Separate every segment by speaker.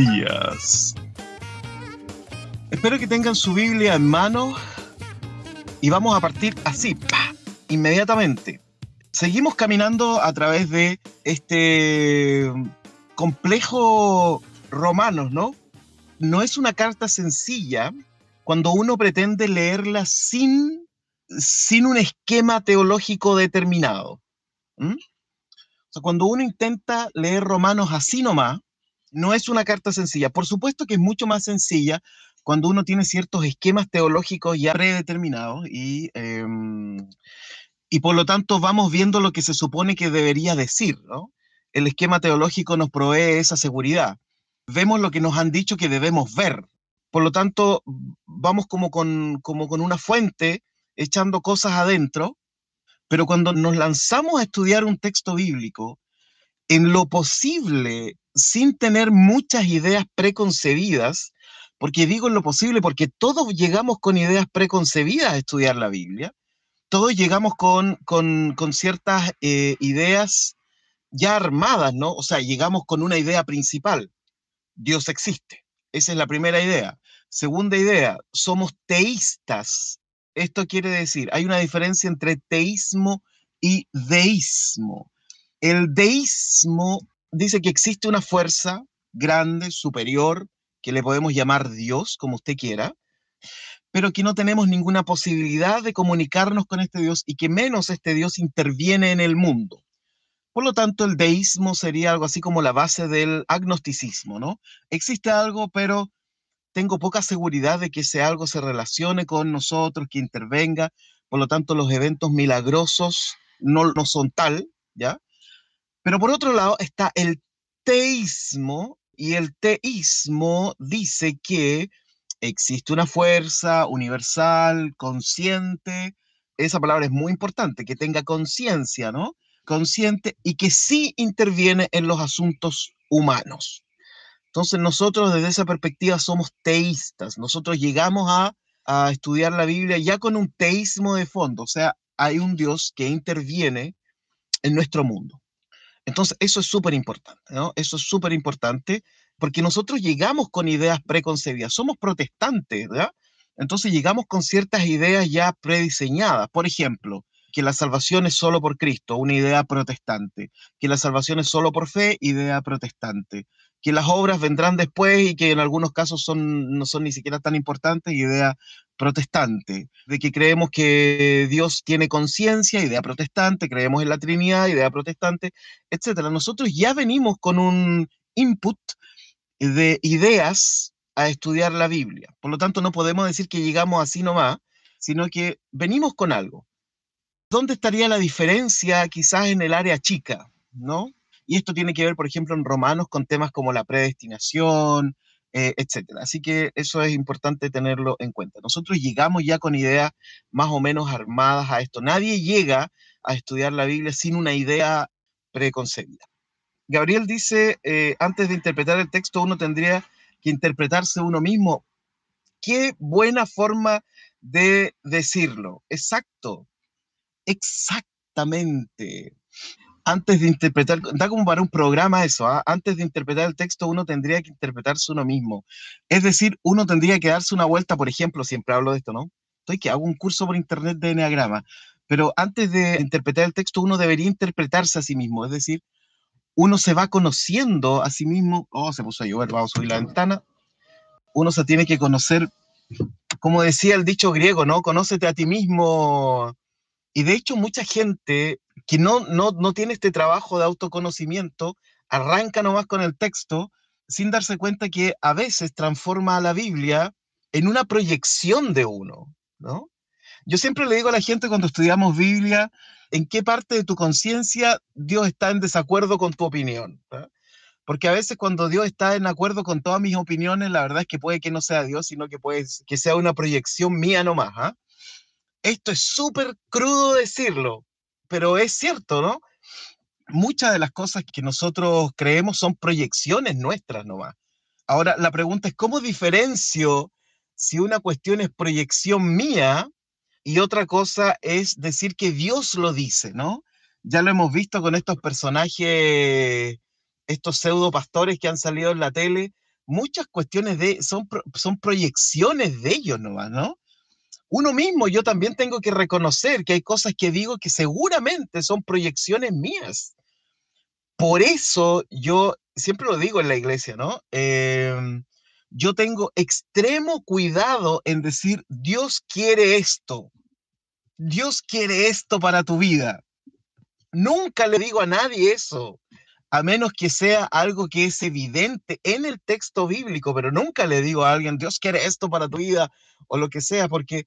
Speaker 1: días. Espero que tengan su Biblia en mano y vamos a partir así, inmediatamente. Seguimos caminando a través de este complejo romanos, ¿no? No es una carta sencilla cuando uno pretende leerla sin, sin un esquema teológico determinado. O sea, cuando uno intenta leer Romanos así nomás, no es una carta sencilla. Por supuesto que es mucho más sencilla cuando uno tiene ciertos esquemas teológicos ya predeterminados y, em, y por lo tanto vamos viendo lo que se supone que debería decir, ¿no? El esquema teológico nos provee esa seguridad. Vemos lo que nos han dicho que debemos ver. Por lo tanto, vamos como con, como con una fuente echando cosas adentro, pero cuando nos lanzamos a estudiar un texto bíblico, en lo posible sin tener muchas ideas preconcebidas, porque digo en lo posible porque todos llegamos con ideas preconcebidas a estudiar la Biblia, todos llegamos con, con, ciertas eh, ideas ya armadas, ¿no? O sea, llegamos con una idea principal, Dios existe. Esa es la primera idea. Segunda idea, somos teístas. Esto quiere decir, hay una diferencia entre teísmo y deísmo. El deísmo dice que existe una fuerza grande, superior, que le podemos llamar Dios, como usted quiera, pero que no tenemos ninguna posibilidad de comunicarnos con este Dios y que menos este Dios interviene en el mundo. Por lo tanto, el deísmo sería algo así como la base del agnosticismo, ¿no? Existe algo, pero tengo poca seguridad de que ese algo se relacione con nosotros, que intervenga. Por lo tanto, los eventos milagrosos no, no son tal, ¿ya? Pero por otro lado está el teísmo, y el teísmo dice que existe una fuerza universal, consciente, esa palabra es muy importante, que tenga conciencia, ¿no? Consciente y que sí interviene en los asuntos humanos. Entonces nosotros desde esa perspectiva somos teístas, nosotros llegamos a, a estudiar la Biblia ya con un teísmo de fondo, o sea, hay un Dios que interviene en nuestro mundo. Entonces, eso es súper importante, ¿no? Eso es súper importante porque nosotros llegamos con ideas preconcebidas, somos protestantes, ¿verdad? Entonces llegamos con ciertas ideas ya prediseñadas. Por ejemplo, que la salvación es solo por Cristo, una idea protestante. Que la salvación es solo por fe, idea protestante. Que las obras vendrán después y que en algunos casos son, no son ni siquiera tan importantes, idea protestante, de que creemos que Dios tiene conciencia, idea protestante, creemos en la Trinidad, idea protestante, etcétera. Nosotros ya venimos con un input de ideas a estudiar la Biblia. Por lo tanto, no podemos decir que llegamos así nomás, sino que venimos con algo. ¿Dónde estaría la diferencia quizás en el área chica, no? Y esto tiene que ver, por ejemplo, en Romanos con temas como la predestinación, eh, etcétera. Así que eso es importante tenerlo en cuenta. Nosotros llegamos ya con ideas más o menos armadas a esto. Nadie llega a estudiar la Biblia sin una idea preconcebida. Gabriel dice, eh, antes de interpretar el texto uno tendría que interpretarse uno mismo. Qué buena forma de decirlo. Exacto. Exactamente antes de interpretar, da como para un programa eso, ¿ah? antes de interpretar el texto uno tendría que interpretarse uno mismo. Es decir, uno tendría que darse una vuelta, por ejemplo, siempre hablo de esto, ¿no? Estoy que hago un curso por internet de Enneagrama, pero antes de interpretar el texto uno debería interpretarse a sí mismo, es decir, uno se va conociendo a sí mismo, oh, se puso a llover, vamos a subir la ventana, uno se tiene que conocer, como decía el dicho griego, ¿no? Conócete a ti mismo. Y de hecho mucha gente que no, no, no tiene este trabajo de autoconocimiento, arranca nomás con el texto sin darse cuenta que a veces transforma a la Biblia en una proyección de uno, ¿no? Yo siempre le digo a la gente cuando estudiamos Biblia, ¿en qué parte de tu conciencia Dios está en desacuerdo con tu opinión? porque a veces cuando Dios está en acuerdo con todas mis opiniones, la verdad es que puede que no sea Dios, sino que puede que sea una proyección mía nomás. ¿ah? Esto es súper crudo decirlo, pero es cierto, ¿no? Muchas de las cosas que nosotros creemos son proyecciones nuestras nomás. Ahora, la pregunta es, ¿cómo diferencio si una cuestión es proyección mía y otra cosa es decir que Dios lo dice, ¿no? Ya lo hemos visto con estos personajes, estos pseudo pastores que han salido en la tele, muchas cuestiones de, son, son proyecciones de ellos nomás, ¿no? Uno mismo, yo también tengo que reconocer que hay cosas que digo que seguramente son proyecciones mías. Por eso yo siempre lo digo en la iglesia, ¿no? Em, yo tengo extremo cuidado en decir, Dios quiere esto, Dios quiere esto para tu vida. Nunca le digo a nadie eso, a menos que sea algo que es evidente en el texto bíblico, pero nunca le digo a alguien, Dios quiere esto para tu vida o lo que sea, porque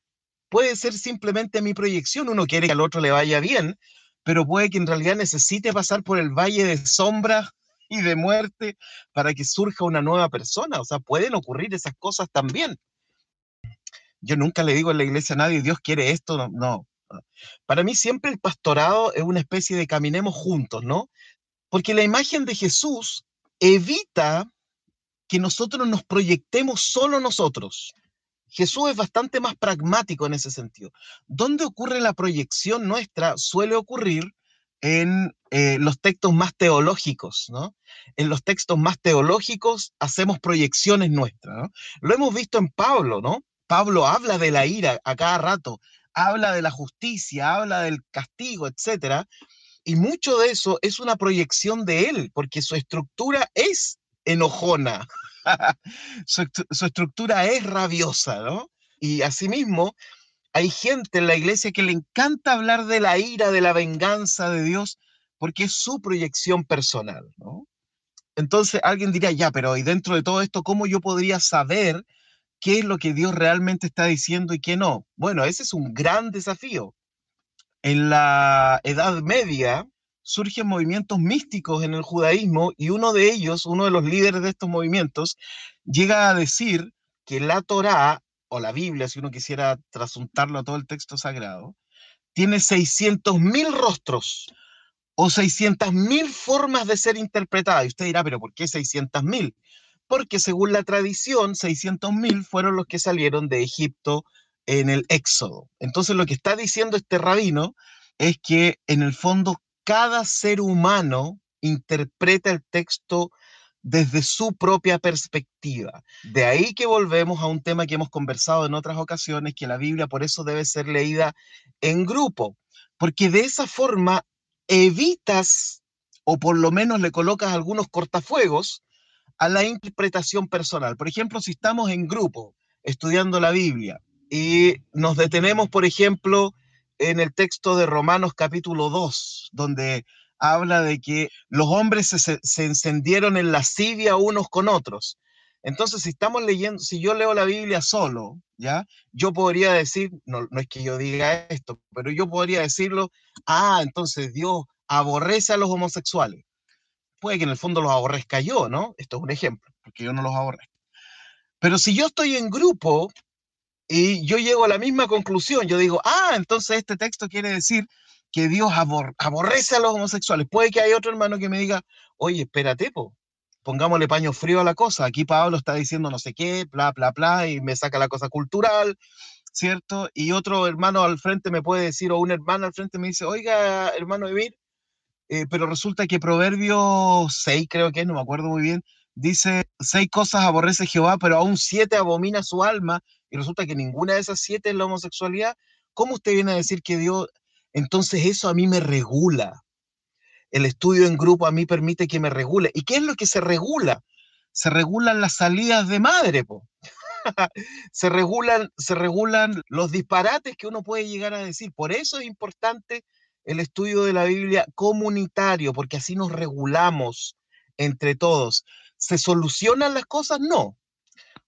Speaker 1: puede ser simplemente mi proyección. Uno quiere que al otro le vaya bien, pero puede que en realidad necesite pasar por el valle de sombra y de muerte para que surja una nueva persona. O sea, pueden ocurrir esas cosas también. Yo nunca le digo en la iglesia a nadie, Dios quiere esto, no, no. Para mí siempre el pastorado es una especie de caminemos juntos, ¿no? Porque la imagen de Jesús evita que nosotros nos proyectemos solo nosotros. Jesús es bastante más pragmático en ese sentido. ¿Dónde ocurre la proyección nuestra? Suele ocurrir en eh, los textos más teológicos, ¿no? En los textos más teológicos hacemos proyecciones nuestras. Lo hemos visto en Pablo, ¿no? Pablo habla de la ira a cada rato, habla de la justicia, habla del castigo, etcétera, y mucho de eso es una proyección de él, porque su estructura es enojona, su, estructura es rabiosa, ¿no? Y asimismo, hay gente en la iglesia que le encanta hablar de la ira, de la venganza de Dios, porque es su proyección personal, ¿no? Entonces alguien diría, ya, pero y dentro de todo esto, ¿cómo yo podría saber qué es lo que Dios realmente está diciendo y qué no? Bueno, ese es un gran desafío. En la Edad Media surgen movimientos místicos en el judaísmo y uno de ellos, uno de los líderes de estos movimientos, llega a decir que la Torá o la Biblia, si uno quisiera trasuntarlo a todo el texto sagrado, tiene 600.000 rostros o 600.000 formas de ser interpretada. Y usted dirá, pero ¿por qué 600.000? Porque según la tradición, 600.000 fueron los que salieron de Egipto en el Éxodo. Entonces lo que está diciendo este rabino es que en el fondo cada ser humano interpreta el texto desde su propia perspectiva. De ahí que volvemos a un tema que hemos conversado en otras ocasiones, que la Biblia por eso debe ser leída en grupo, porque de esa forma evitas o por lo menos le colocas algunos cortafuegos a la interpretación personal. Por ejemplo, si estamos en grupo estudiando la Biblia y nos detenemos, por ejemplo, en el texto de Romanos capítulo 2, donde habla de que los hombres se, se, encendieron en lascivia unos con otros. Entonces, si estamos leyendo, si yo leo la Biblia solo, ¿ya? Yo podría decir, no, no es que yo diga esto, pero yo podría decirlo, ah, entonces Dios aborrece a los homosexuales. Puede que en el fondo los aborrezca yo, ¿no? Esto es un ejemplo, porque yo no los aborrezco. Pero si yo estoy en grupo y yo llego a la misma conclusión, yo digo, ah, entonces este texto quiere decir que Dios aborrece a los homosexuales. Puede que haya otro hermano que me diga, oye, espérate, po, pongámosle paño frío a la cosa. Aquí Pablo está diciendo no sé qué, bla, bla, bla, y me saca la cosa cultural, ¿cierto? Y otro hermano al frente me puede decir, o una hermana al frente me dice, oiga, hermano Emir, eh, pero resulta que Proverbio 6, creo que es, no me acuerdo muy bien, dice, seis cosas aborrece Jehová, pero aún siete abomina su alma, y resulta que ninguna de esas siete es la homosexualidad. ¿Cómo usted viene a decir que Dios entonces eso a mí me regula. El estudio en grupo a mí permite que me regule. ¿Y qué es lo que se regula? Se regulan las salidas de madre, po. se, regulan, se regulan los disparates que uno puede llegar a decir. Por eso es importante el estudio de la Biblia comunitario, porque así nos regulamos entre todos. ¿Se solucionan las cosas? No.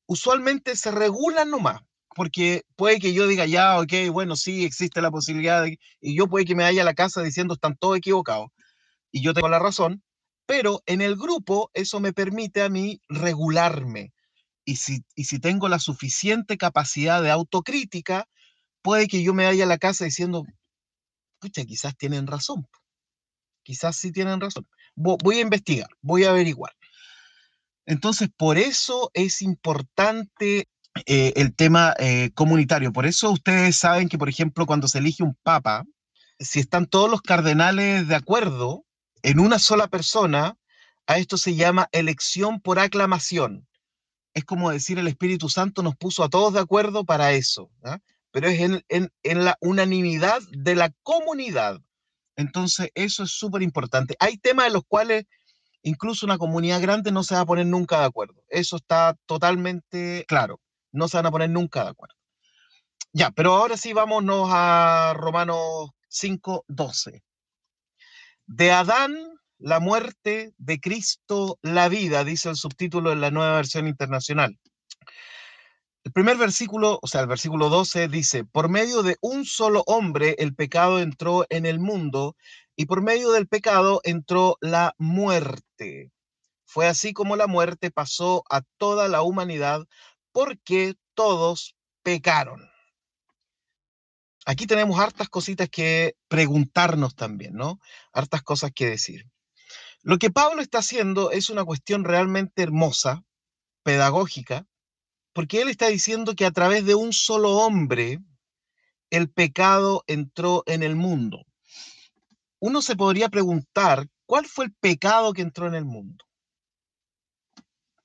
Speaker 1: Usualmente se regulan nomás porque puede que yo diga, ya, ok, bueno, sí, existe la posibilidad, y yo puede que me vaya a la casa diciendo, están todos equivocados, y yo tengo la razón, pero en el grupo eso me permite a mí regularme. Y si, y si tengo la suficiente capacidad de autocrítica, puede que yo me vaya a la casa diciendo, pucha, quizás tienen razón. Quizás sí tienen razón. Voy a investigar, voy a averiguar. Entonces, por eso es importante eh, el tema eh, comunitario. Por eso ustedes saben que, por ejemplo, cuando se elige un papa, si están todos los cardenales de acuerdo en una sola persona, a esto se llama elección por aclamación. Es como decir, el Espíritu Santo nos puso a todos de acuerdo para eso, pero es en, en la unanimidad de la comunidad. Entonces, eso es súper importante. Hay temas en los cuales incluso una comunidad grande no se va a poner nunca de acuerdo. Eso está totalmente claro. No se van a poner nunca de acuerdo. Ya, pero ahora sí vámonos a Romanos 5, 12. De Adán, la muerte, de Cristo, la vida, dice el subtítulo en la nueva versión internacional. El primer versículo, o sea, el versículo 12 dice, por medio de un solo hombre el pecado entró en el mundo y por medio del pecado entró la muerte. Fue así como la muerte pasó a toda la humanidad porque todos pecaron. Aquí tenemos hartas cositas que preguntarnos también, ¿no? Hartas cosas que decir. Lo que Pablo está haciendo es una cuestión realmente hermosa, pedagógica, porque él está diciendo que a través de un solo hombre el pecado entró en el mundo uno se podría preguntar, ¿cuál fue el pecado que entró en el mundo?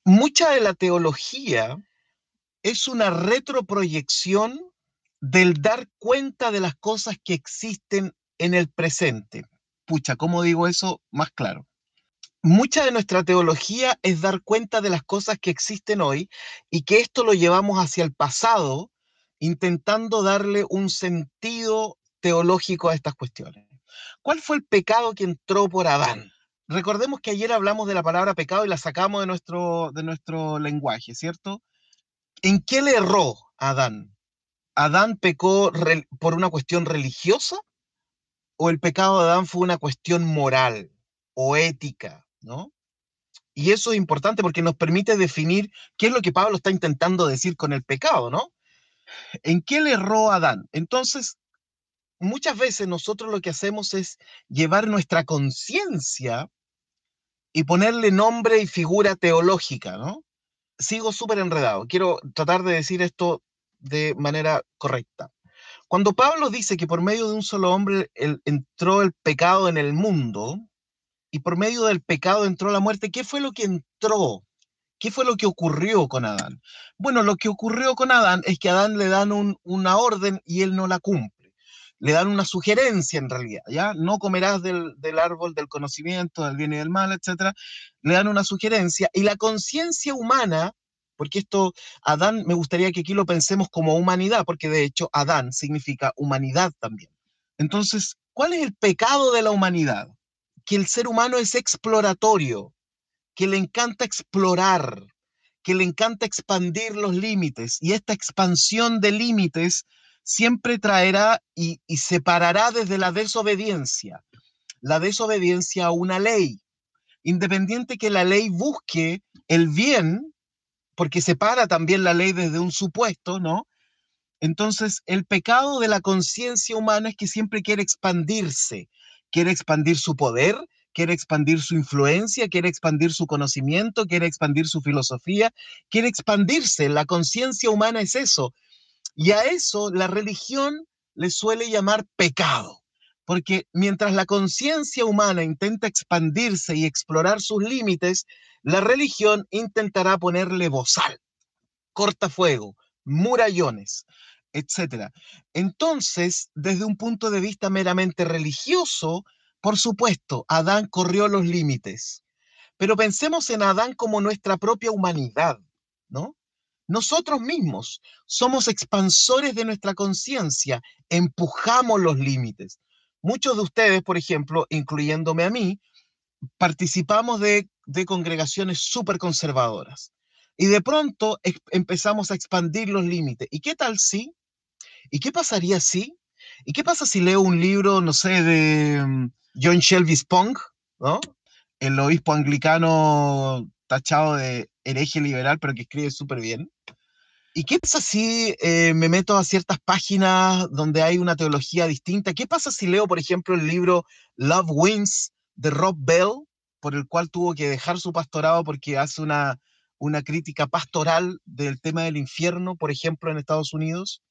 Speaker 1: Mucha de la teología es una retroproyección del dar cuenta de las cosas que existen en el presente. Pucha, ¿cómo digo eso más claro? Mucha de nuestra teología es dar cuenta de las cosas que existen hoy y que esto lo llevamos hacia el pasado, intentando darle un sentido teológico a estas cuestiones. ¿Cuál fue el pecado que entró por Adán? Recordemos que ayer hablamos de la palabra pecado y la sacamos de nuestro, de nuestro lenguaje, ¿cierto? ¿En qué le erró Adán? ¿Adán pecó por una cuestión religiosa? ¿O el pecado de Adán fue una cuestión moral o ética? ¿No? Y eso es importante porque nos permite definir qué es lo que Pablo está intentando decir con el pecado, ¿no? ¿En qué le erró Adán? Entonces, muchas veces nosotros lo que hacemos es llevar nuestra conciencia y ponerle nombre y figura teológica, ¿no? Sigo súper enredado. Quiero tratar de decir esto de manera correcta. Cuando Pablo dice que por medio de un solo hombre entró el pecado en el mundo y por medio del pecado entró la muerte, ¿qué fue lo que entró? ¿Qué fue lo que ocurrió con Adán? Bueno, lo que ocurrió con Adán es que a Adán le dan una orden y él no la cumple le dan una sugerencia en realidad, ¿ya? No comerás del, árbol del conocimiento, del bien y del mal, etcétera. Le dan una sugerencia y la conciencia humana, porque esto, Adán, me gustaría que aquí lo pensemos como humanidad, porque de hecho Adán significa humanidad también. Entonces, ¿cuál es el pecado de la humanidad? Que el ser humano es exploratorio, que le encanta explorar, que le encanta expandir los límites y esta expansión de límites siempre traerá y, separará desde la desobediencia, la desobediencia a una ley, independiente que la ley busque el bien, porque separa también la ley desde un supuesto, ¿no? Entonces, el pecado de la conciencia humana es que siempre quiere expandirse, quiere expandir su poder, quiere expandir su influencia, quiere expandir su conocimiento, quiere expandir su filosofía, quiere expandirse. La conciencia humana es eso, y a eso la religión le suele llamar pecado, porque mientras la conciencia humana intenta expandirse y explorar sus límites, la religión intentará ponerle bozal, cortafuego, murallones, etc. Entonces, desde un punto de vista meramente religioso, por supuesto, Adán corrió los límites. Pero pensemos en Adán como nuestra propia humanidad, ¿no? Nosotros mismos somos expansores de nuestra conciencia, empujamos los límites. Muchos de ustedes, por ejemplo, incluyéndome a mí, participamos de, congregaciones súper conservadoras y de pronto empezamos a expandir los límites. ¿Y qué tal si? ¿Y qué pasaría si? ¿Y qué pasa si leo un libro, no sé, de mm, John Shelby Spong, ¿no? el obispo anglicano tachado de hereje liberal, pero que escribe súper bien. ¿Y qué pasa si eh, me meto a ciertas páginas donde hay una teología distinta? ¿Qué pasa si leo, por ejemplo, el libro Love Wins de Rob Bell, por el cual tuvo que dejar su pastorado porque hace una, una crítica pastoral del tema del infierno, por ejemplo, en Estados Unidos?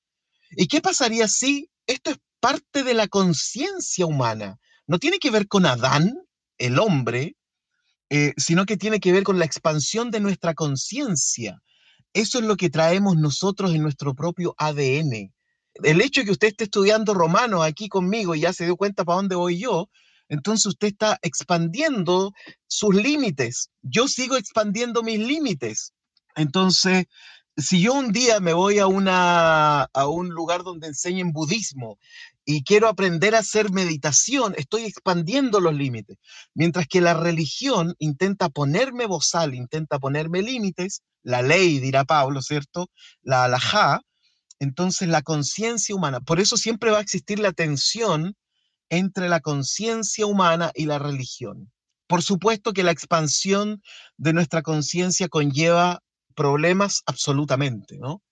Speaker 1: ¿Y qué pasaría si esto es parte de la conciencia humana? No tiene que ver con Adán, el hombre, eh, sino que tiene que ver con la expansión de nuestra conciencia eso es lo que traemos nosotros en nuestro propio ADN. El hecho de que usted esté estudiando romano aquí conmigo y ya se dio cuenta para dónde voy yo, entonces usted está expandiendo sus límites. Yo sigo expandiendo mis límites. Entonces, si yo un día me voy a, una, a un lugar donde enseñen budismo y quiero aprender a hacer meditación, estoy expandiendo los límites. Mientras que la religión intenta ponerme bozal, intenta ponerme límites, la ley, dirá Pablo, ¿cierto? La alajá, entonces la conciencia humana, por eso siempre va a existir la tensión entre la conciencia humana y la religión. Por supuesto que la expansión de nuestra conciencia conlleva problemas absolutamente, ¿no?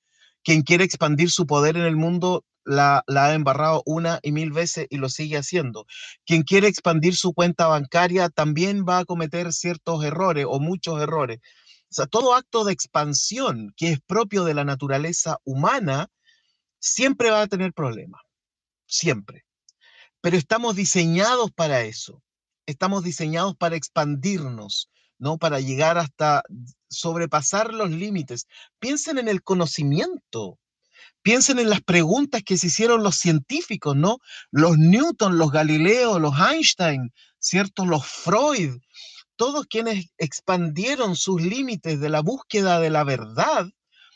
Speaker 1: Quien quiere expandir su poder en el mundo la, ha embarrado una y mil veces y lo sigue haciendo. Quien quiere expandir su cuenta bancaria también va a cometer ciertos errores o muchos errores. O sea, todo acto de expansión que es propio de la naturaleza humana siempre va a tener problemas, siempre. Pero estamos diseñados para eso, estamos diseñados para expandirnos, ¿no? Para llegar hasta sobrepasar los límites. Piensen en el conocimiento, piensen en las preguntas que se hicieron los científicos, ¿no? Los Newton, los Galileo, los Einstein, ¿cierto? Los Freud, todos quienes expandieron sus límites de la búsqueda de la verdad,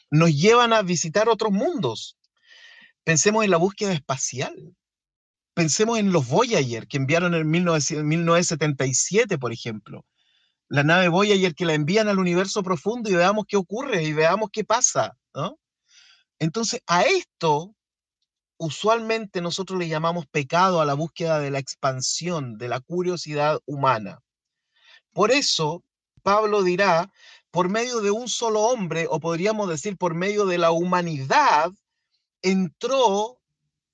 Speaker 1: nos llevan a visitar otros mundos. Pensemos en la búsqueda espacial. Pensemos en los Voyager que enviaron en 1977, por ejemplo. La nave Voyager que la envían al universo profundo y veamos qué ocurre y veamos qué pasa. Entonces, a esto usualmente nosotros le llamamos pecado a la búsqueda de la expansión, de la curiosidad humana. Por eso, Pablo dirá, por medio de un solo hombre, o podríamos decir por medio de la humanidad, entró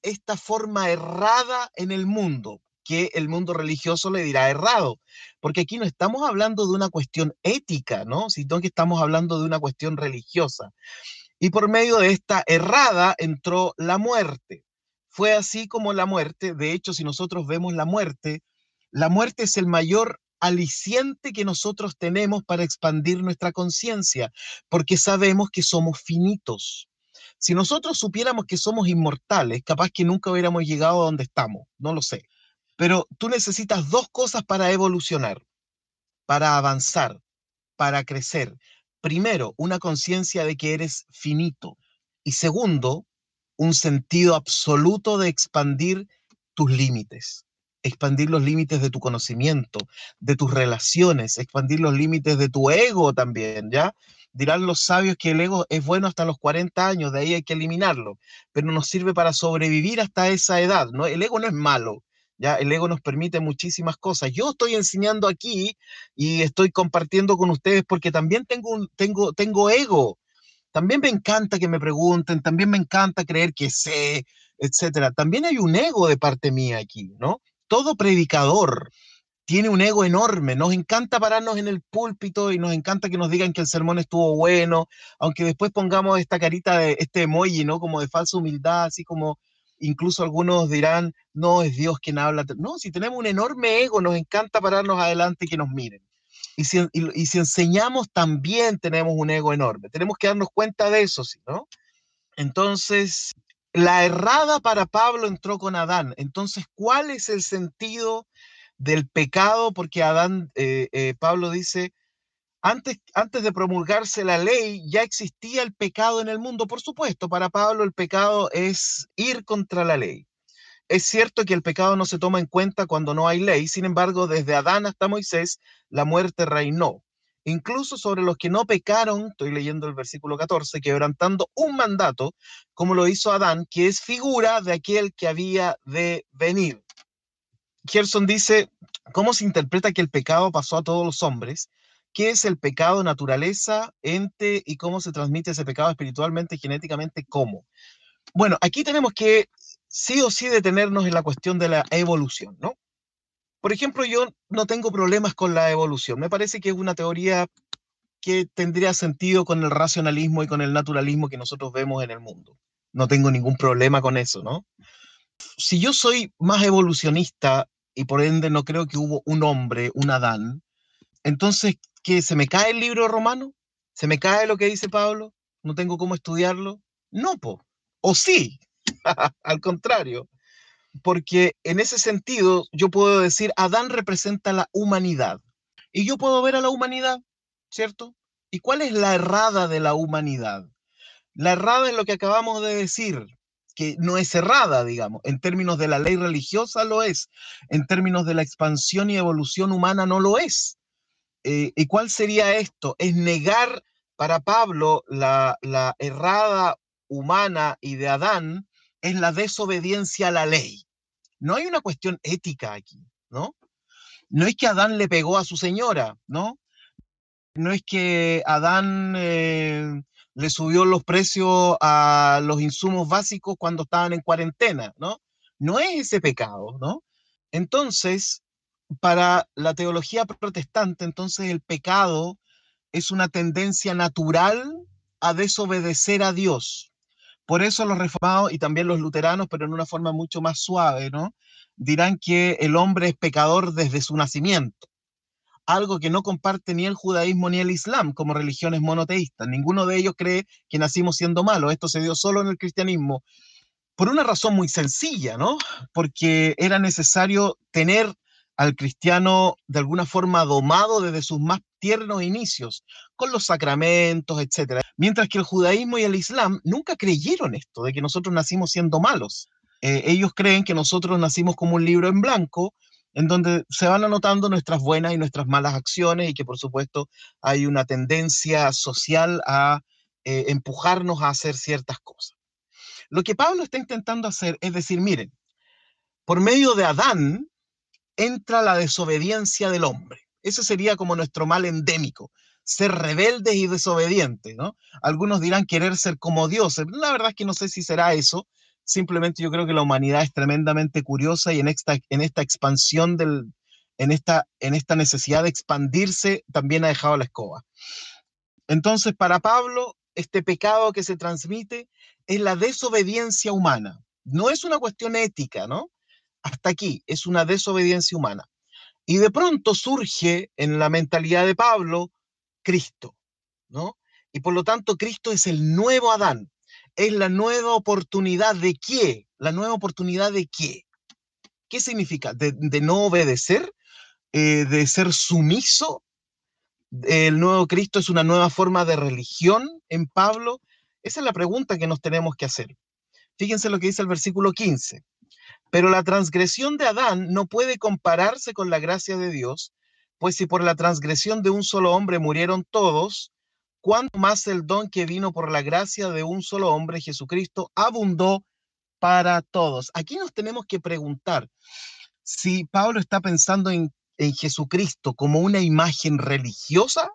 Speaker 1: esta forma errada en el mundo, que el mundo religioso le dirá errado, porque aquí no estamos hablando de una cuestión ética, ¿no? Sino que estamos hablando de una cuestión religiosa. Y por medio de esta errada entró la muerte. Fue así como la muerte, de hecho, si nosotros vemos la muerte, la muerte es el mayor aliciente que nosotros tenemos para expandir nuestra conciencia, porque sabemos que somos finitos. Si nosotros supiéramos que somos inmortales, capaz que nunca hubiéramos llegado a donde estamos, no lo sé. Pero tú necesitas dos cosas para evolucionar, para avanzar, para crecer. Primero, una conciencia de que eres finito. Y segundo, un sentido absoluto de expandir tus límites expandir los límites de tu conocimiento, de tus relaciones, expandir los límites de tu ego también, ¿ya? Dirán los sabios que el ego es bueno hasta los 40 años, de ahí hay que eliminarlo, pero nos sirve para sobrevivir hasta esa edad, ¿no? El ego no es malo, ¿ya? El ego nos permite muchísimas cosas. Yo estoy enseñando aquí y estoy compartiendo con ustedes porque también tengo, un, tengo, tengo ego. También me encanta que me pregunten, también me encanta creer que sé, etcétera. También hay un ego de parte mía aquí, ¿no? todo predicador tiene un ego enorme. Nos encanta pararnos en el púlpito y nos encanta que nos digan que el sermón estuvo bueno, aunque después pongamos esta carita de este emoji, ¿no? Como de falsa humildad, así como incluso algunos dirán, no, es Dios quien habla. No, si tenemos un enorme ego, nos encanta pararnos adelante y que nos miren. Y si, enseñamos, también tenemos un ego enorme. Tenemos que darnos cuenta de eso, ¿sí? ¿no? Entonces, la errada para Pablo entró con Adán. Entonces, ¿cuál es el sentido del pecado? Porque Adán, eh, eh, Pablo dice, antes, antes de promulgarse la ley ya existía el pecado en el mundo. Por supuesto, para Pablo el pecado es ir contra la ley. Es cierto que el pecado no se toma en cuenta cuando no hay ley, sin embargo, desde Adán hasta Moisés, la muerte reinó incluso sobre los que no pecaron, estoy leyendo el versículo 14, quebrantando un mandato, como lo hizo Adán, que es figura de aquel que había de venir. Gerson dice, cómo se interpreta que el pecado pasó a todos los hombres, qué es el pecado, naturaleza, ente y cómo se transmite ese pecado espiritualmente, genéticamente, cómo. Bueno, aquí tenemos que sí o sí detenernos en la cuestión de la evolución, ¿no? Por ejemplo, yo no tengo problemas con la evolución. Me parece que es una teoría que tendría sentido con el racionalismo y con el naturalismo que nosotros vemos en el mundo. No tengo ningún problema con eso, ¿no? Si yo soy más evolucionista y por ende no creo que hubo un hombre, un Adán, entonces, ¿qué? ¿Se me cae el libro romano? ¿Se me cae lo que dice Pablo? ¿No tengo cómo estudiarlo? No, po. O sí, al contrario. Porque en ese sentido yo puedo decir, Adán representa la humanidad. Y yo puedo ver a la humanidad, ¿cierto? ¿Y cuál es la errada de la humanidad? La errada es lo que acabamos de decir, que no es errada, digamos. En términos de la ley religiosa lo es. En términos de la expansión y evolución humana no lo es. Eh, ¿Y cuál sería esto? Es negar para Pablo la, errada humana y de Adán, es la desobediencia a la ley. No hay una cuestión ética aquí, ¿no? No es que Adán le pegó a su señora, ¿no? No es que Adán eh, le subió los precios a los insumos básicos cuando estaban en cuarentena, ¿no? No es ese pecado, ¿no? Entonces, para la teología protestante, entonces el pecado es una tendencia natural a desobedecer a Dios. Por eso los reformados y también los luteranos, pero en una forma mucho más suave, ¿no? Dirán que el hombre es pecador desde su nacimiento, algo que no comparte ni el judaísmo ni el islam como religiones monoteístas. Ninguno de ellos cree que nacimos siendo malos. Esto se dio solo en el cristianismo por una razón muy sencilla, ¿no? Porque era necesario tener al cristiano de alguna forma domado desde sus más tiernos inicios, con los sacramentos, etc. Mientras que el judaísmo y el islam nunca creyeron esto, de que nosotros nacimos siendo malos. Eh, ellos creen que nosotros nacimos como un libro en blanco, en donde se van anotando nuestras buenas y nuestras malas acciones y que por supuesto hay una tendencia social a eh, empujarnos a hacer ciertas cosas. Lo que Pablo está intentando hacer es decir, miren, por medio de Adán, entra la desobediencia del hombre. Ese sería como nuestro mal endémico, ser rebeldes y desobedientes, ¿no? Algunos dirán querer ser como dioses. La verdad es que no sé si será eso. Simplemente yo creo que la humanidad es tremendamente curiosa y en esta, en esta expansión del, en esta, en esta necesidad de expandirse, también ha dejado la escoba. Entonces, para Pablo, este pecado que se transmite es la desobediencia humana. No es una cuestión ética, ¿no? Hasta aquí, es una desobediencia humana. Y de pronto surge en la mentalidad de Pablo Cristo, ¿no? Y por lo tanto Cristo es el nuevo Adán, es la nueva oportunidad de qué, la nueva oportunidad de qué. ¿Qué significa? De, no obedecer, eh, de ser sumiso. El nuevo Cristo es una nueva forma de religión en Pablo. Esa es la pregunta que nos tenemos que hacer. Fíjense lo que dice el versículo 15. Pero la transgresión de Adán no puede compararse con la gracia de Dios, pues si por la transgresión de un solo hombre murieron todos, ¿cuánto más el don que vino por la gracia de un solo hombre, Jesucristo, abundó para todos? Aquí nos tenemos que preguntar si Pablo está pensando en, en Jesucristo como una imagen religiosa,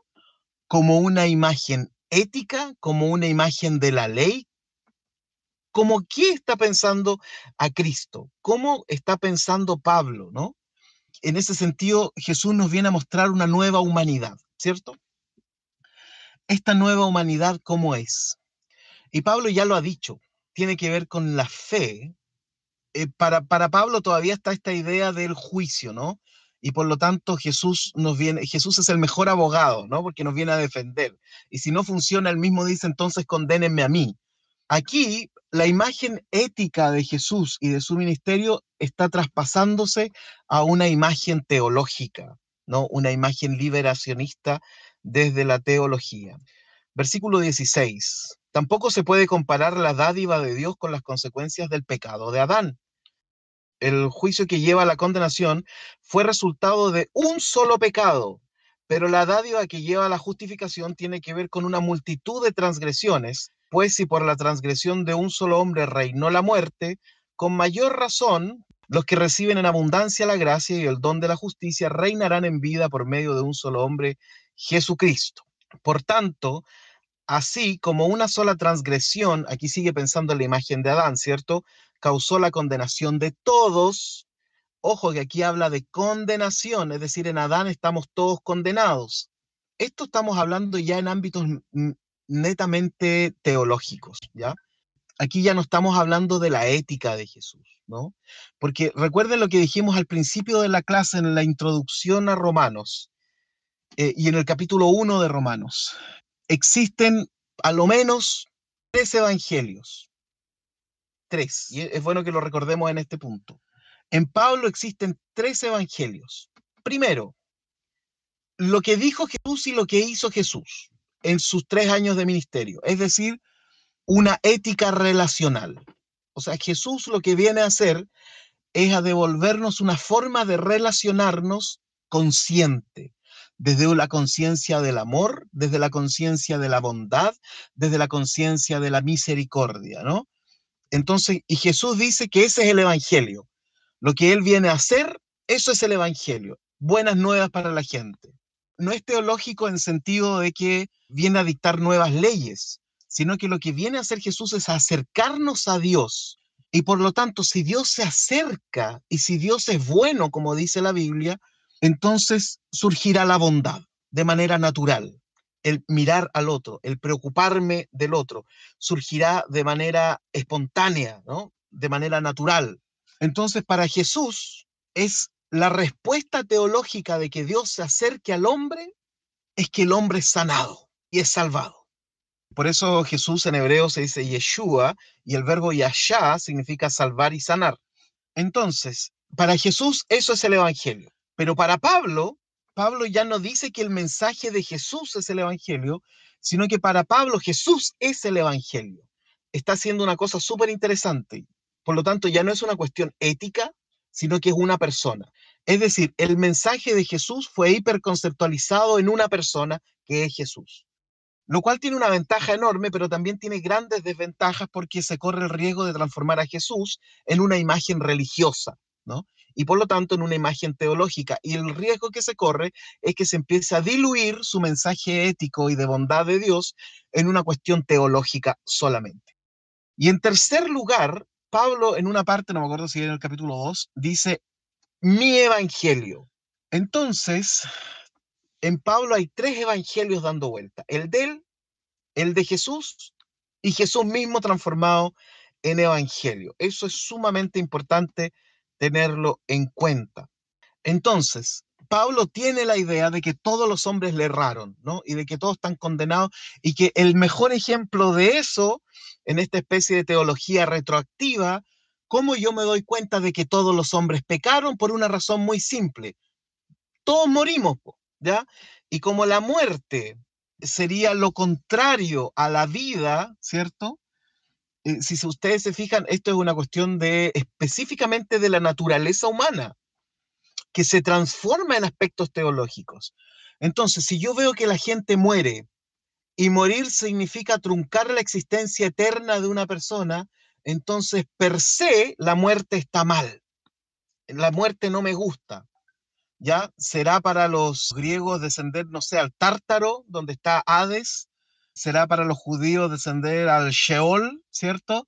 Speaker 1: como una imagen ética, como una imagen de la ley, ¿Cómo qué está pensando a Cristo? ¿Cómo está pensando Pablo, no? En ese sentido, Jesús nos viene a mostrar una nueva humanidad, ¿cierto? Esta nueva humanidad, ¿cómo es? Y Pablo ya lo ha dicho, tiene que ver con la fe. Eh, para, para Pablo todavía está esta idea del juicio, ¿no? y por lo tanto Jesús nos viene, Jesús es el mejor abogado, ¿no? Porque nos viene a defender. Y si no funciona, él mismo dice, entonces condénenme a mí. Aquí la imagen ética de Jesús y de su ministerio está traspasándose a una imagen teológica, ¿no? Una imagen liberacionista desde la teología. Versículo 16. Tampoco se puede comparar la dádiva de Dios con las consecuencias del pecado de Adán. El juicio que lleva a la condenación fue resultado de un solo pecado, pero la dádiva que lleva a la justificación tiene que ver con una multitud de transgresiones pues si por la transgresión de un solo hombre reinó la muerte, con mayor razón Los que reciben en abundancia la gracia y el don de la justicia reinarán en vida por medio de un solo hombre, Jesucristo. Por tanto, así como una sola transgresión, aquí sigue pensando en la imagen de Adán, ¿cierto? Causó la condenación de todos. Ojo que aquí habla de condenación, es decir, en Adán estamos todos condenados. Esto estamos hablando ya en ámbitos netamente teológicos, ¿ya? Aquí ya no estamos hablando de la ética de Jesús, ¿no? Porque recuerden lo que dijimos al principio de la clase en la introducción a Romanos eh, y en el capítulo 1 de Romanos. Existen a lo menos tres evangelios. Tres. Y es bueno que lo recordemos en este punto. En Pablo existen tres evangelios. Primero, lo que dijo Jesús y lo que hizo Jesús en sus tres años de ministerio, es decir, una ética relacional. O sea, Jesús lo que viene a hacer es a devolvernos una forma de relacionarnos consciente, desde la conciencia del amor, desde la conciencia de la bondad, desde la conciencia de la misericordia, ¿no? Entonces, y Jesús dice que ese es el Evangelio. Lo que Él viene a hacer, eso es el Evangelio. Buenas nuevas para la gente no es teológico en sentido de que viene a dictar nuevas leyes, sino que lo que viene a hacer Jesús es acercarnos a Dios. Y por lo tanto, si Dios se acerca y si Dios es bueno, como dice la Biblia, entonces surgirá la bondad de manera natural. El mirar al otro, el preocuparme del otro, surgirá de manera espontánea, ¿no? de manera natural. Entonces, para Jesús es la respuesta teológica de que Dios se acerque al hombre es que el hombre es sanado y es salvado. Por eso Jesús en hebreo se dice Yeshua y el verbo yashá significa salvar y sanar. Entonces, para Jesús eso es el Evangelio. Pero para Pablo, Pablo ya no dice que el mensaje de Jesús es el Evangelio, sino que para Pablo Jesús es el Evangelio. Está haciendo una cosa súper interesante. Por lo tanto, ya no es una cuestión ética, sino que es una persona. Es decir, el mensaje de Jesús fue hiperconceptualizado en una persona que es Jesús. Lo cual tiene una ventaja enorme, pero también tiene grandes desventajas porque se corre el riesgo de transformar a Jesús en una imagen religiosa, ¿no? Y por lo tanto en una imagen teológica. Y el riesgo que se corre es que se empiece a diluir su mensaje ético y de bondad de Dios en una cuestión teológica solamente. Y en tercer lugar, Pablo en una parte, no me acuerdo si era en el capítulo 2, dice, mi evangelio. Entonces, en Pablo hay tres evangelios dando vuelta. El de él, el de Jesús y Jesús mismo transformado en evangelio. Eso es sumamente importante tenerlo en cuenta. Entonces, Pablo tiene la idea de que todos los hombres le erraron, ¿no? Y de que todos están condenados y que el mejor ejemplo de eso en esta especie de teología retroactiva ¿Cómo yo me doy cuenta de que todos los hombres pecaron? Por una razón muy simple. Todos morimos, ¿ya? Y como la muerte sería lo contrario a la vida, ¿cierto? Eh, si ustedes se fijan, esto es una cuestión de específicamente de la naturaleza humana, que se transforma en aspectos teológicos. Entonces, si yo veo que la gente muere y morir significa truncar la existencia eterna de una persona, entonces per se la muerte está mal. La muerte no me gusta. ¿Ya? Será para los griegos descender, no sé, al Tártaro, donde está Hades. Será para los judíos descender al Sheol, ¿cierto?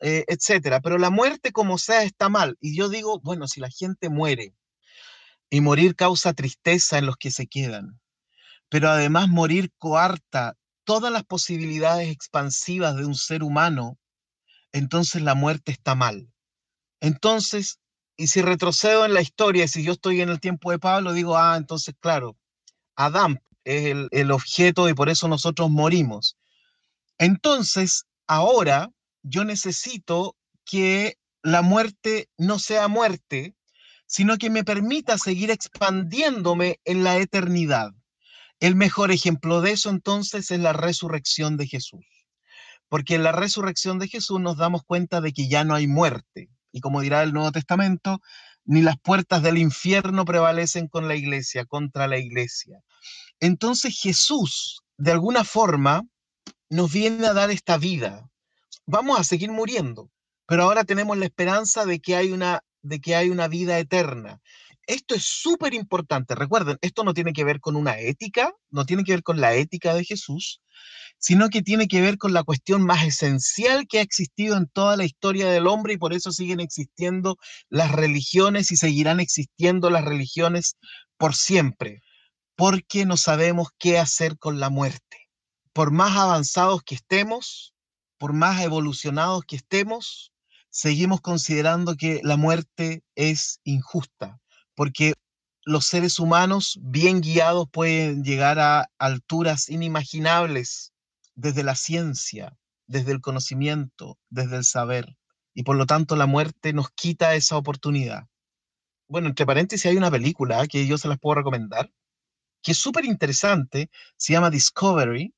Speaker 1: Eh, etcétera. Pero la muerte como sea está mal. Y yo digo, bueno, si la gente muere y morir causa tristeza en los que se quedan, pero además morir coarta todas las posibilidades expansivas de un ser humano entonces la muerte está mal. Entonces, y si retrocedo en la historia, si yo estoy en el tiempo de Pablo, digo, ah, entonces, claro, Adán es el, el objeto y por eso nosotros morimos. Entonces, ahora yo necesito que la muerte no sea muerte, sino que me permita seguir expandiéndome en la eternidad. El mejor ejemplo de eso entonces es la resurrección de Jesús porque en la resurrección de Jesús nos damos cuenta de que ya no hay muerte. Y como dirá el Nuevo Testamento, ni las puertas del infierno prevalecen con la iglesia, contra la iglesia. Entonces Jesús, de alguna forma, nos viene a dar esta vida. Vamos a seguir muriendo, pero ahora tenemos la esperanza de que hay una de que hay una vida eterna. Esto es súper importante. Recuerden, esto no tiene que ver con una ética, no tiene que ver con la ética de Jesús, sino que tiene que ver con la cuestión más esencial que ha existido en toda la historia del hombre y por eso siguen existiendo las religiones y seguirán existiendo las religiones por siempre, porque no sabemos qué hacer con la muerte. Por más avanzados que estemos, por más evolucionados que estemos, seguimos considerando que la muerte es injusta, porque los seres humanos bien guiados pueden llegar a alturas inimaginables desde la ciencia, desde el conocimiento, desde el saber. Y por lo tanto la muerte nos quita esa oportunidad. Bueno, entre paréntesis hay una película que yo se las puedo recomendar, que es súper interesante, se llama Discovery.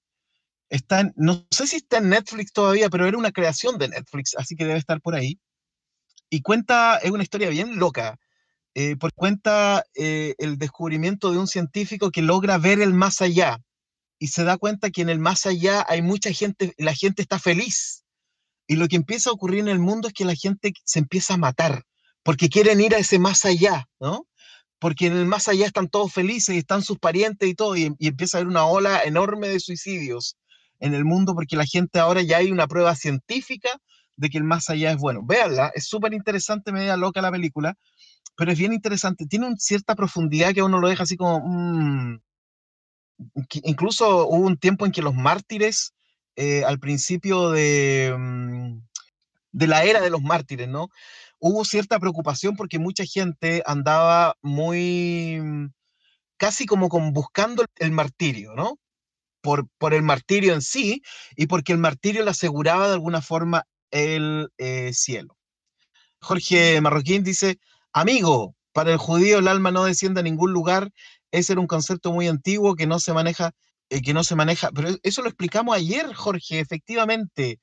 Speaker 1: Está no sé si está en Netflix todavía, pero era una creación de Netflix, así que debe estar por ahí. Y cuenta, es una historia bien loca, eh, porque cuenta eh, el descubrimiento de un científico que logra ver el más allá y se da cuenta que en el más allá hay mucha gente, la gente está feliz. Y lo que empieza a ocurrir en el mundo es que la gente se empieza a matar, porque quieren ir a ese más allá, ¿no? Porque en el más allá están todos felices y están sus parientes y todo, y, empieza a haber una ola enorme de suicidios en el mundo, porque la gente ahora ya hay una prueba científica de que el más allá es bueno. Véanla, es súper interesante, media loca la película, pero es bien interesante. Tiene una cierta profundidad que uno lo deja así como, mm, incluso hubo un tiempo en que los mártires, eh, al principio de, mm, de la era de los mártires, ¿no? Hubo cierta preocupación porque mucha gente andaba muy, mm, casi como con buscando el martirio, ¿no? Por, por el martirio en sí y porque el martirio le aseguraba de alguna forma el eh, cielo. Jorge Marroquín dice, amigo, para el judío el alma no desciende a ningún lugar ese era un concepto muy antiguo que no se maneja, eh, que no se maneja, pero eso lo explicamos ayer, Jorge, efectivamente.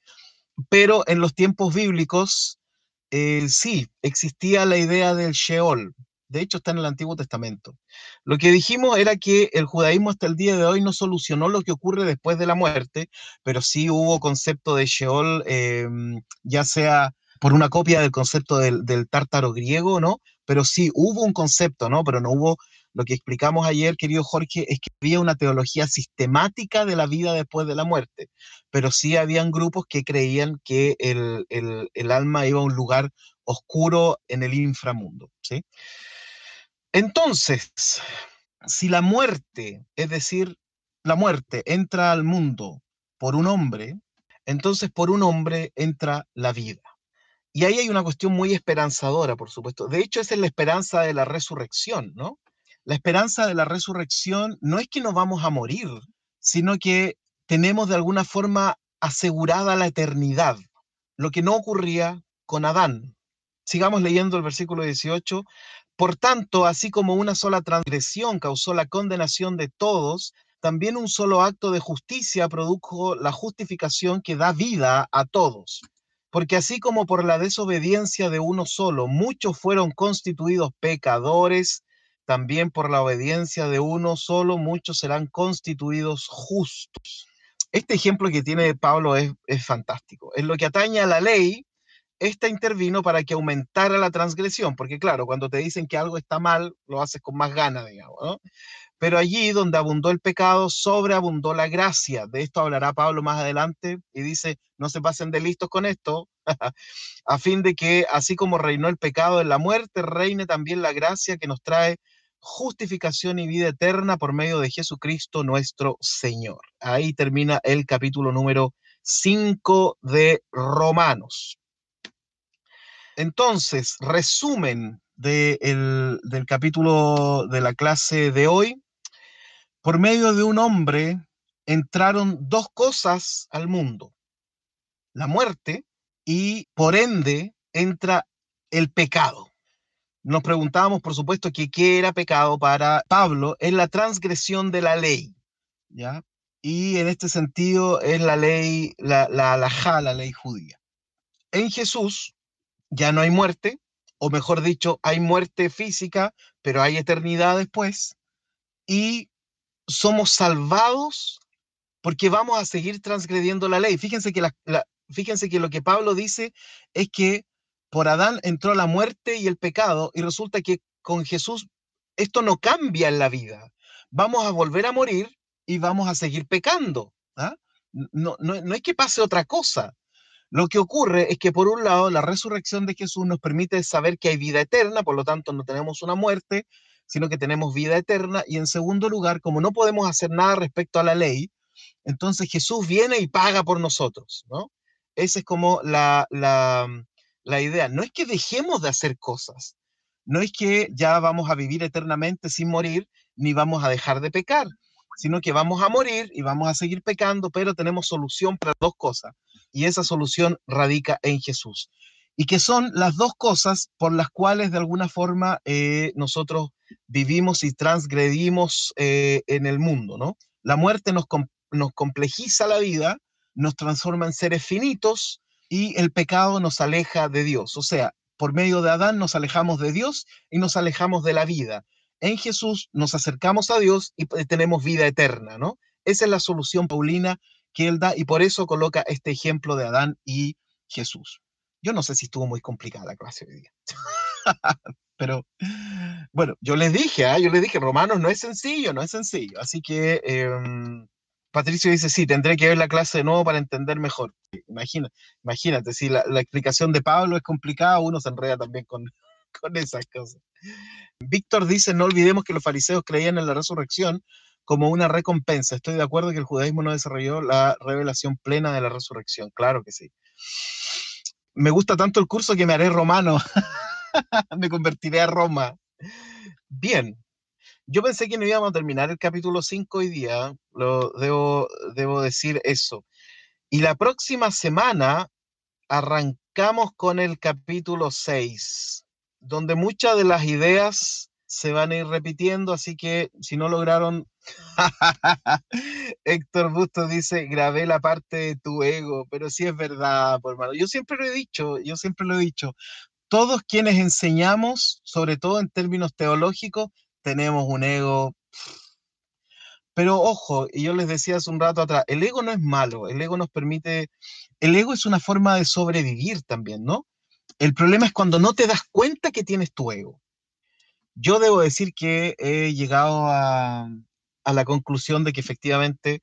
Speaker 1: Pero en los tiempos bíblicos, eh, sí, existía la idea del Sheol. De hecho, está en el Antiguo Testamento. Lo que dijimos era que el judaísmo hasta el día de hoy no solucionó lo que ocurre después de la muerte, pero sí hubo concepto de Sheol, em, ya sea por una copia del concepto del, tártaro griego, ¿no? Pero sí hubo un concepto, ¿no? Pero no hubo lo que explicamos ayer, querido Jorge, es que había una teología sistemática de la vida después de la muerte, pero sí habían grupos que creían que el, alma iba a un lugar oscuro en el inframundo. ¿sí? Entonces, si la muerte, es decir, la muerte entra al mundo por un hombre, entonces por un hombre entra la vida. Y ahí hay una cuestión muy esperanzadora, por supuesto. De hecho, esa es la esperanza de la resurrección, ¿no? La esperanza de la resurrección no es que nos vamos a morir, sino que tenemos de alguna forma asegurada la eternidad, lo que no ocurría con Adán. Sigamos leyendo el versículo 18. Por tanto, así como una sola transgresión causó la condenación de todos, también un solo acto de justicia produjo la justificación que da vida a todos. Porque así como por la desobediencia de uno solo muchos fueron constituidos pecadores, también por la obediencia de uno solo muchos serán constituidos justos. Este ejemplo que tiene Pablo es, fantástico. En lo que atañe a la ley, esta intervino para que aumentara la transgresión, porque claro, cuando te dicen que algo está mal, lo haces con más ganas, digamos, ¿no? Pero allí donde abundó el pecado, sobreabundó la gracia. De esto hablará Pablo más adelante y dice, no se pasen de listos con esto, a fin de que así como reinó el pecado en la muerte, reine también la gracia que nos trae justificación y vida eterna por medio de Jesucristo nuestro Señor. Ahí termina el capítulo número 5 de Romanos. Entonces, resumen del capítulo de la clase de hoy. Por medio de un hombre entraron dos cosas al mundo. La muerte y por ende entra el pecado. Nos preguntábamos, por supuesto, que qué era pecado para Pablo, es la transgresión de la ley, ¿ya? Y en este sentido es la ley, la, la la ley judía. En Jesús ya no hay muerte, o mejor dicho, hay muerte física, pero hay eternidad después, y somos salvados porque vamos a seguir transgrediendo la ley. Fíjense que, fíjense que lo que Pablo dice es que por Adán entró la muerte y el pecado y resulta que con Jesús esto no cambia en la vida. Vamos a volver a morir y vamos a seguir pecando. ¿ah? No, no, no es que pase otra cosa. Lo que ocurre es que por un lado la resurrección de Jesús nos permite saber que hay vida eterna, por lo tanto no tenemos una muerte, sino que tenemos vida eterna. Y en segundo lugar, como no podemos hacer nada respecto a la ley, entonces Jesús viene y paga por nosotros, ¿no? Esa es como la, la, la idea. No es que dejemos de hacer cosas, no es que ya vamos a vivir eternamente sin morir, ni vamos a dejar de pecar, sino que vamos a morir y vamos a seguir pecando, pero tenemos solución para dos cosas. Y esa solución radica en Jesús. Y que son las dos cosas por las cuales de alguna forma eh, nosotros vivimos y transgredimos eh, en el mundo, ¿no? La muerte nos, nos complejiza la vida, nos transforma en seres finitos y el pecado nos aleja de Dios. O sea, por medio de Adán nos alejamos de Dios y nos alejamos de la vida. En Jesús nos acercamos a Dios y tenemos vida eterna, ¿no? Esa es la solución paulina que él da y por eso coloca este ejemplo de Adán y Jesús. Yo no sé si estuvo muy complicada la clase hoy día. Pero bueno, yo les dije, ¿ah? yo les dije, Romanos no es sencillo, no es sencillo. Así que em, Patricio dice, sí, tendré que ver la clase de nuevo para entender mejor. Imagina, imagínate, si la, explicación de Pablo es complicada, uno se enreda también con, con esas cosas. Víctor dice, no olvidemos que los fariseos creían en la resurrección como una recompensa. Estoy de acuerdo que el judaísmo no desarrolló la revelación plena de la resurrección. Claro que sí. Me gusta tanto el curso que me haré romano. me convertiré a Roma. Bien, yo pensé que no íbamos a terminar el capítulo 5 hoy día, lo debo, debo decir eso. Y la próxima semana arrancamos con el capítulo 6, donde muchas de las ideas se van a ir repitiendo, así que si no lograron, Héctor Busto dice, grabé la parte de tu ego, pero sí es verdad, por hermano. Yo siempre lo he dicho, yo siempre lo he dicho, todos quienes enseñamos, sobre todo en términos teológicos, tenemos un ego. Pero ojo, y yo les decía hace un rato atrás, el ego no es malo, el ego nos permite, el ego es una forma de sobrevivir también, ¿no? El problema es cuando no te das cuenta que tienes tu ego. Yo debo decir que he llegado a, a la conclusión de que efectivamente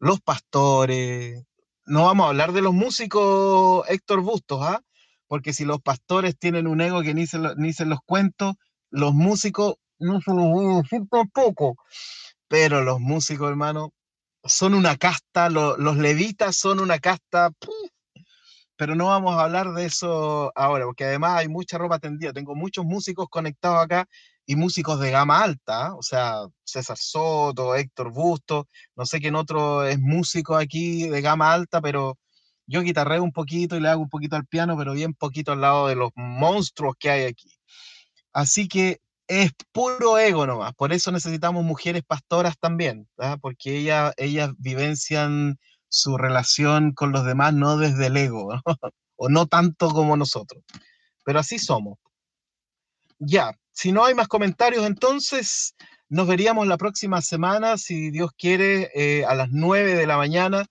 Speaker 1: los pastores, no vamos a hablar de los músicos Héctor Bustos, ¿ah? Porque si los pastores tienen un ego que ni se, ni se los cuento, los músicos no se los voy a decir tampoco, pero los músicos, hermano, son una casta, los levitas son una casta, pero no vamos a hablar de eso ahora, porque además hay mucha ropa tendida. Tengo muchos músicos conectados acá y músicos de gama alta, o sea, César Soto, Héctor Busto, no sé quién otro es músico aquí de gama alta, pero yo guitarreo un poquito y le hago un poquito al piano, pero bien poquito al lado de los monstruos que hay aquí. Así que es puro ego nomás. Por eso necesitamos mujeres pastoras también, porque ellas, ellas vivencian su relación con los demás no desde el ego, o no tanto como nosotros. Pero así somos. Ya, si no hay más comentarios, entonces nos veríamos la próxima semana, si Dios quiere, eh, a las 9 de la mañana,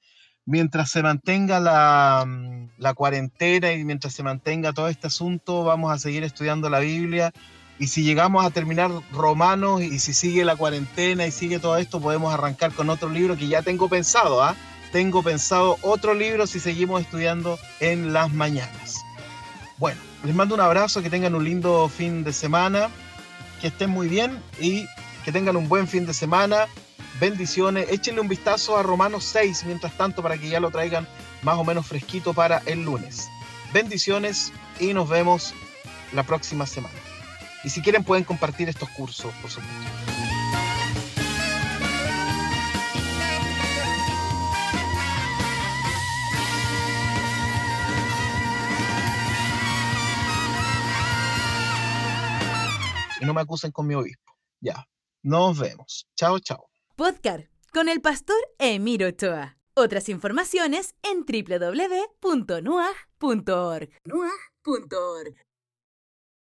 Speaker 1: mientras se mantenga la, mm, la cuarentena y mientras se mantenga todo este asunto, vamos a seguir estudiando la Biblia y si llegamos a terminar Romanos y si sigue la cuarentena y sigue todo esto, podemos arrancar con otro libro que ya tengo pensado. ¿ah? Tengo pensado otro libro si seguimos estudiando en las mañanas. Bueno, les mando un abrazo, que tengan un lindo fin de semana, que estén muy bien y que tengan un buen fin de semana. Bendiciones. Échenle un vistazo a Romanos 6 mientras tanto para que ya lo traigan más o menos fresquito para el lunes. Bendiciones y nos vemos la próxima semana. Y si quieren pueden compartir estos cursos, por supuesto. No me acusen con mi obispo. Ya. Nos vemos. Chao, chao.
Speaker 2: Podcast con el pastor Emiro Ochoa. Otras informaciones en www.nuag.org. Nuag.org.